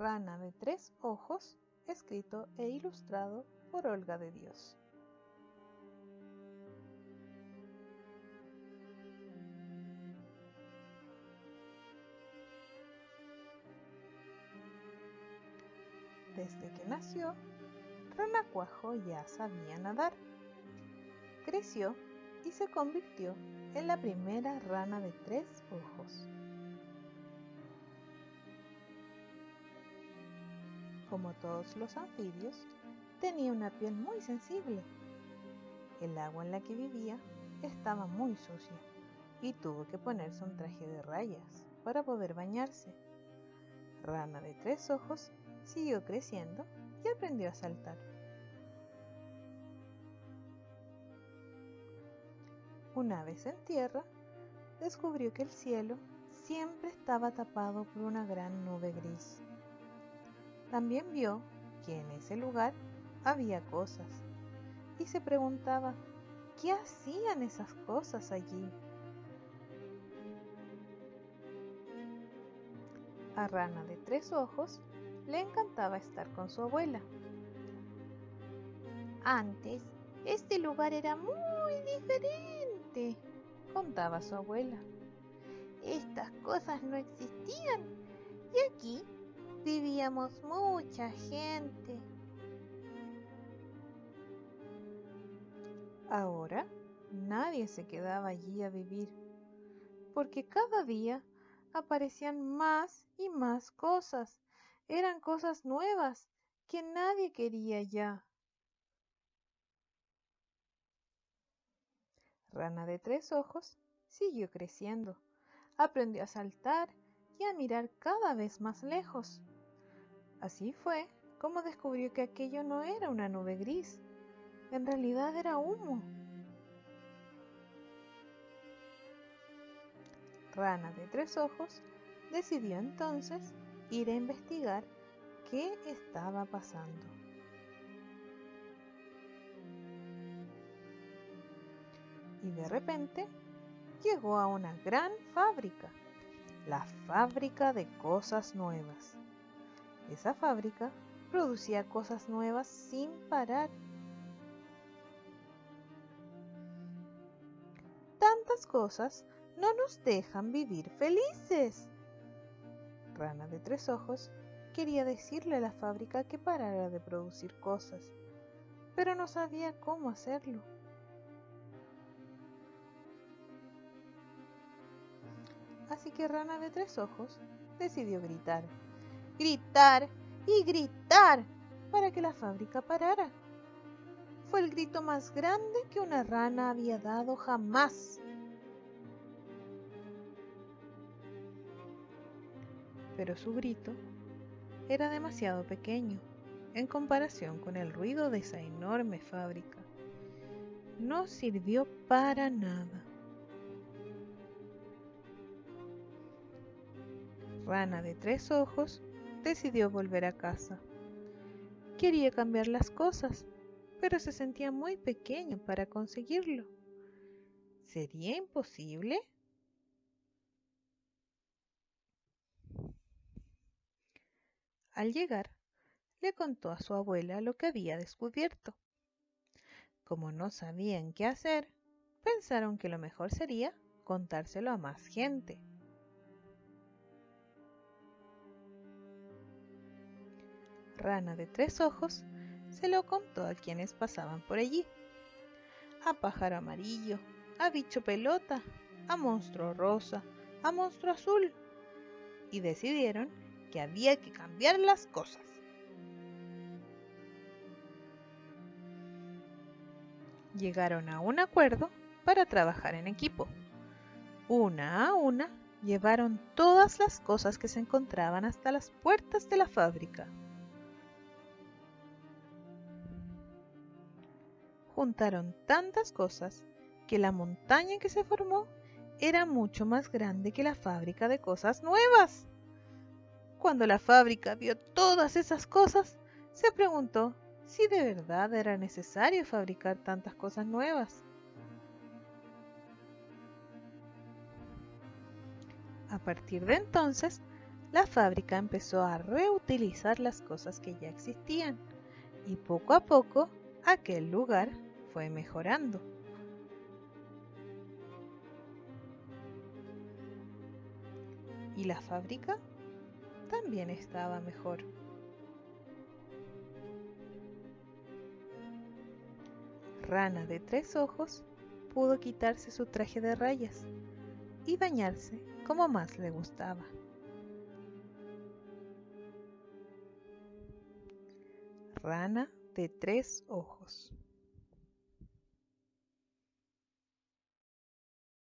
Rana de tres ojos, escrito e ilustrado por Olga de Dios. Desde que nació, Rana Cuajo ya sabía nadar. Creció y se convirtió en la primera rana de tres ojos. Como todos los anfibios, tenía una piel muy sensible. El agua en la que vivía estaba muy sucia y tuvo que ponerse un traje de rayas para poder bañarse. Rana de tres ojos siguió creciendo y aprendió a saltar. Una vez en tierra, descubrió que el cielo siempre estaba tapado por una gran nube gris. También vio que en ese lugar había cosas y se preguntaba qué hacían esas cosas allí. A Rana de tres ojos le encantaba estar con su abuela. Antes, este lugar era muy diferente, contaba su abuela. Estas cosas no existían y aquí vivíamos mucha gente. Ahora nadie se quedaba allí a vivir, porque cada día aparecían más y más cosas. Eran cosas nuevas que nadie quería ya. Rana de tres ojos siguió creciendo. Aprendió a saltar y a mirar cada vez más lejos. Así fue como descubrió que aquello no era una nube gris, en realidad era humo. Rana de tres ojos decidió entonces ir a investigar qué estaba pasando. Y de repente llegó a una gran fábrica, la fábrica de cosas nuevas. Esa fábrica producía cosas nuevas sin parar. Tantas cosas no nos dejan vivir felices. Rana de tres ojos quería decirle a la fábrica que parara de producir cosas, pero no sabía cómo hacerlo. Así que Rana de tres ojos decidió gritar gritar y gritar para que la fábrica parara. Fue el grito más grande que una rana había dado jamás. Pero su grito era demasiado pequeño en comparación con el ruido de esa enorme fábrica. No sirvió para nada. Rana de tres ojos decidió volver a casa. Quería cambiar las cosas, pero se sentía muy pequeño para conseguirlo. ¿Sería imposible? Al llegar, le contó a su abuela lo que había descubierto. Como no sabían qué hacer, pensaron que lo mejor sería contárselo a más gente. Rana de tres ojos se lo contó a quienes pasaban por allí. A pájaro amarillo, a bicho pelota, a monstruo rosa, a monstruo azul. Y decidieron que había que cambiar las cosas. Llegaron a un acuerdo para trabajar en equipo. Una a una llevaron todas las cosas que se encontraban hasta las puertas de la fábrica. Juntaron tantas cosas que la montaña que se formó era mucho más grande que la fábrica de cosas nuevas. Cuando la fábrica vio todas esas cosas, se preguntó si de verdad era necesario fabricar tantas cosas nuevas. A partir de entonces, la fábrica empezó a reutilizar las cosas que ya existían y poco a poco aquel lugar fue mejorando. Y la fábrica también estaba mejor. Rana de tres ojos pudo quitarse su traje de rayas y bañarse como más le gustaba. Rana de tres ojos.